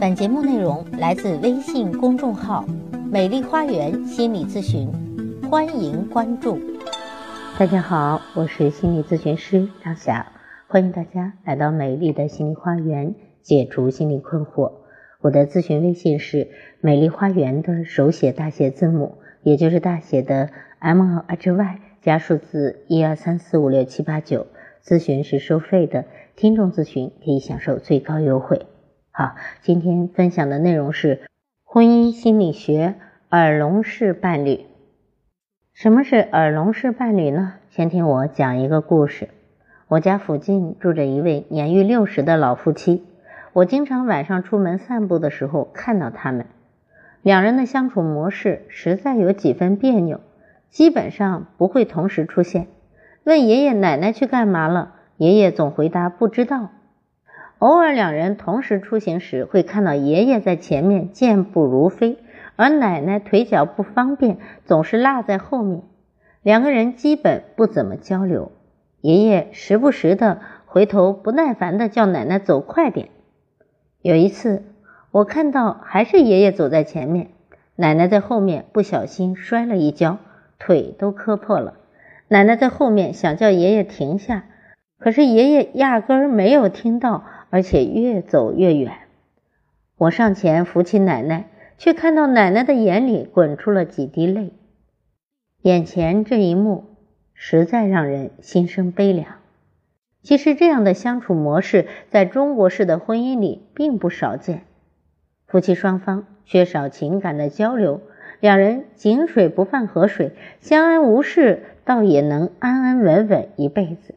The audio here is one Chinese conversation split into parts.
本节目内容来自微信公众号“美丽花园心理咨询”，欢迎关注。大家好，我是心理咨询师张霞，欢迎大家来到美丽的心理花园，解除心理困惑。我的咨询微信是“美丽花园”的手写大写字母，也就是大写的 M H Y 加数字一二三四五六七八九。咨询是收费的，听众咨询可以享受最高优惠。好，今天分享的内容是婚姻心理学耳聋式伴侣。什么是耳聋式伴侣呢？先听我讲一个故事。我家附近住着一位年逾六十的老夫妻，我经常晚上出门散步的时候看到他们。两人的相处模式实在有几分别扭，基本上不会同时出现。问爷爷奶奶去干嘛了，爷爷总回答不知道。偶尔两人同时出行时，会看到爷爷在前面健步如飞，而奶奶腿脚不方便，总是落在后面。两个人基本不怎么交流。爷爷时不时的回头，不耐烦的叫奶奶走快点。有一次，我看到还是爷爷走在前面，奶奶在后面不小心摔了一跤，腿都磕破了。奶奶在后面想叫爷爷停下，可是爷爷压根儿没有听到。而且越走越远，我上前扶起奶奶，却看到奶奶的眼里滚出了几滴泪。眼前这一幕实在让人心生悲凉。其实这样的相处模式在中国式的婚姻里并不少见，夫妻双方缺少情感的交流，两人井水不犯河水，相安无事，倒也能安安稳稳一辈子。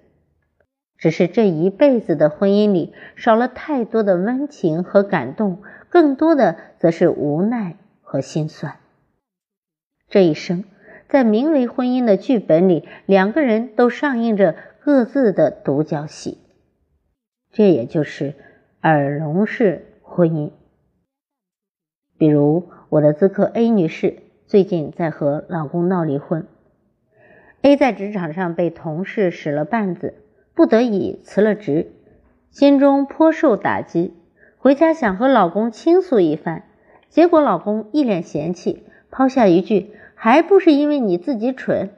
只是这一辈子的婚姻里少了太多的温情和感动，更多的则是无奈和心酸。这一生，在名为婚姻的剧本里，两个人都上映着各自的独角戏。这也就是耳聋式婚姻。比如我的咨客 A 女士最近在和老公闹离婚，A 在职场上被同事使了绊子。不得已辞了职，心中颇受打击。回家想和老公倾诉一番，结果老公一脸嫌弃，抛下一句：“还不是因为你自己蠢。”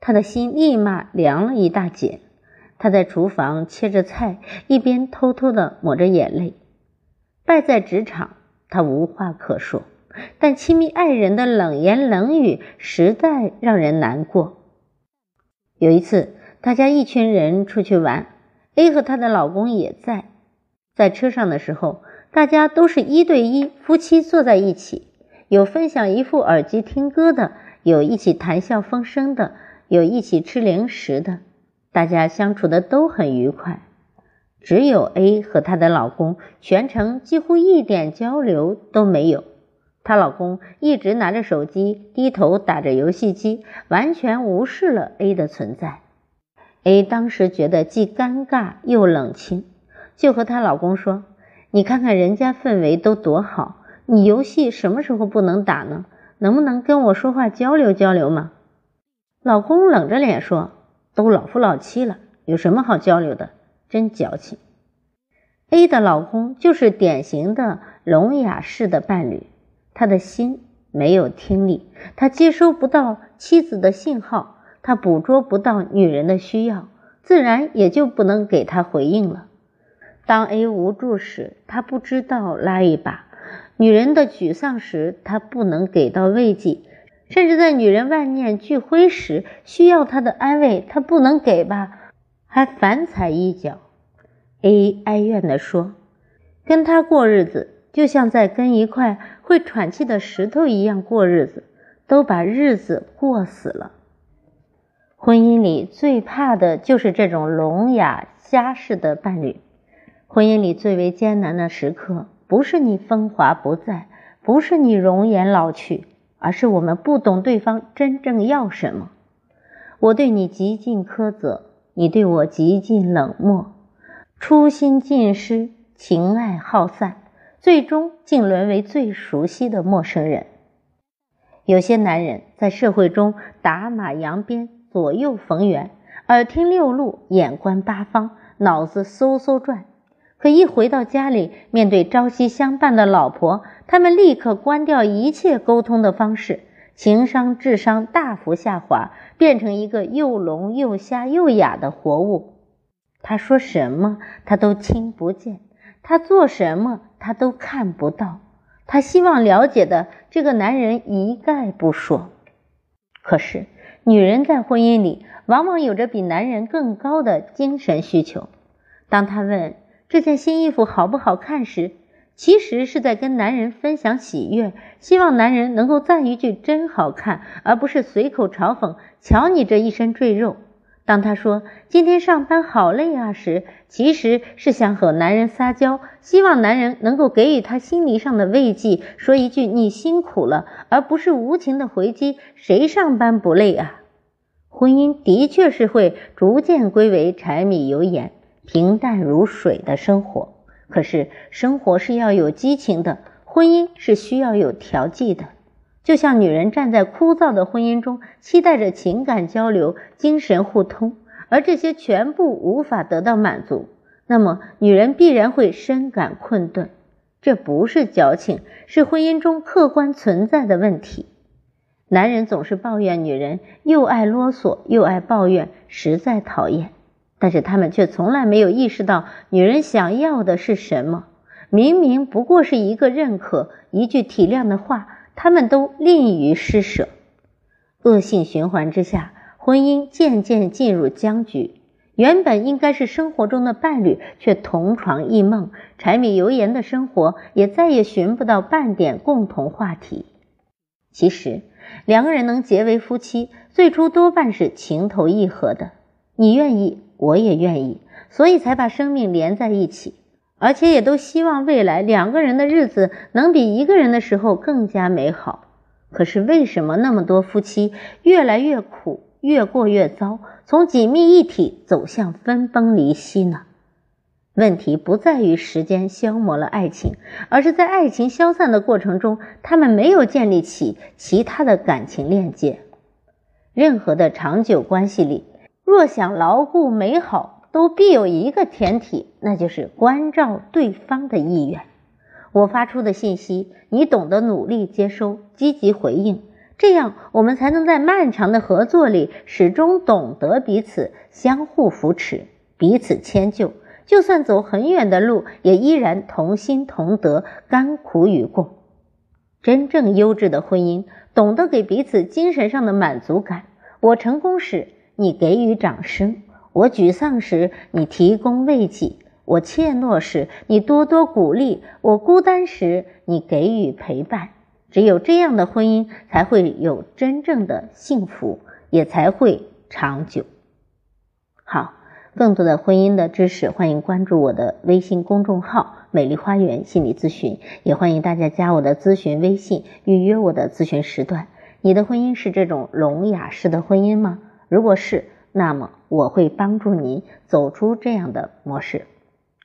他的心立马凉了一大截。他在厨房切着菜，一边偷偷的抹着眼泪。败在职场，他无话可说，但亲密爱人的冷言冷语实在让人难过。有一次。大家一群人出去玩，A 和她的老公也在。在车上的时候，大家都是一对一夫妻坐在一起，有分享一副耳机听歌的，有一起谈笑风生的，有一起吃零食的，大家相处的都很愉快。只有 A 和她的老公全程几乎一点交流都没有，她老公一直拿着手机，低头打着游戏机，完全无视了 A 的存在。A 当时觉得既尴尬又冷清，就和她老公说：“你看看人家氛围都多好，你游戏什么时候不能打呢？能不能跟我说话交流交流嘛？”老公冷着脸说：“都老夫老妻了，有什么好交流的？真矫情。”A 的老公就是典型的聋哑式的伴侣，他的心没有听力，他接收不到妻子的信号。他捕捉不到女人的需要，自然也就不能给她回应了。当 A 无助时，他不知道拉一把；女人的沮丧时，他不能给到慰藉；甚至在女人万念俱灰时，需要他的安慰，他不能给吧，还反踩一脚。A 哀怨地说：“跟他过日子，就像在跟一块会喘气的石头一样过日子，都把日子过死了。”婚姻里最怕的就是这种聋哑瞎式的伴侣。婚姻里最为艰难的时刻，不是你风华不再，不是你容颜老去，而是我们不懂对方真正要什么。我对你极尽苛责，你对我极尽冷漠，初心尽失，情爱耗散，最终竟沦为最熟悉的陌生人。有些男人在社会中打马扬鞭。左右逢源，耳听六路，眼观八方，脑子嗖嗖转，可一回到家里，面对朝夕相伴的老婆，他们立刻关掉一切沟通的方式，情商、智商大幅下滑，变成一个又聋又瞎又哑的活物。他说什么，他都听不见；他做什么，他都看不到。他希望了解的这个男人一概不说。可是，女人在婚姻里往往有着比男人更高的精神需求。当她问，这件新衣服好不好看时，其实是在跟男人分享喜悦，希望男人能够赞一句“真好看”，而不是随口嘲讽“瞧你这一身赘肉”。当他说“今天上班好累啊”时，其实是想和男人撒娇，希望男人能够给予他心理上的慰藉，说一句“你辛苦了”，而不是无情的回击“谁上班不累啊”。婚姻的确是会逐渐归为柴米油盐。平淡如水的生活，可是生活是要有激情的，婚姻是需要有调剂的。就像女人站在枯燥的婚姻中，期待着情感交流、精神互通，而这些全部无法得到满足，那么女人必然会深感困顿。这不是矫情，是婚姻中客观存在的问题。男人总是抱怨女人又爱啰嗦又爱抱怨，实在讨厌。但是他们却从来没有意识到女人想要的是什么。明明不过是一个认可、一句体谅的话，他们都吝于施舍。恶性循环之下，婚姻渐渐进入僵局。原本应该是生活中的伴侣，却同床异梦，柴米油盐的生活也再也寻不到半点共同话题。其实，两个人能结为夫妻，最初多半是情投意合的。你愿意。我也愿意，所以才把生命连在一起，而且也都希望未来两个人的日子能比一个人的时候更加美好。可是为什么那么多夫妻越来越苦，越过越糟，从紧密一体走向分崩离析呢？问题不在于时间消磨了爱情，而是在爱情消散的过程中，他们没有建立起其他的感情链接。任何的长久关系里。若想牢固美好，都必有一个前提，那就是关照对方的意愿。我发出的信息，你懂得努力接收，积极回应，这样我们才能在漫长的合作里始终懂得彼此，相互扶持，彼此迁就。就算走很远的路，也依然同心同德，甘苦与共。真正优质的婚姻，懂得给彼此精神上的满足感。我成功时。你给予掌声，我沮丧时你提供慰藉，我怯懦时你多多鼓励，我孤单时你给予陪伴。只有这样的婚姻才会有真正的幸福，也才会长久。好，更多的婚姻的知识，欢迎关注我的微信公众号“美丽花园心理咨询”，也欢迎大家加我的咨询微信，预约我的咨询时段。你的婚姻是这种聋哑式的婚姻吗？如果是，那么我会帮助你走出这样的模式。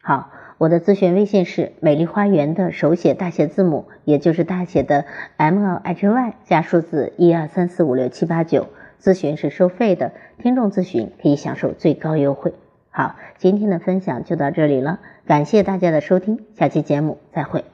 好，我的咨询微信是美丽花园的手写大写字母，也就是大写的 M L H Y 加数字一二三四五六七八九。咨询是收费的，听众咨询可以享受最高优惠。好，今天的分享就到这里了，感谢大家的收听，下期节目再会。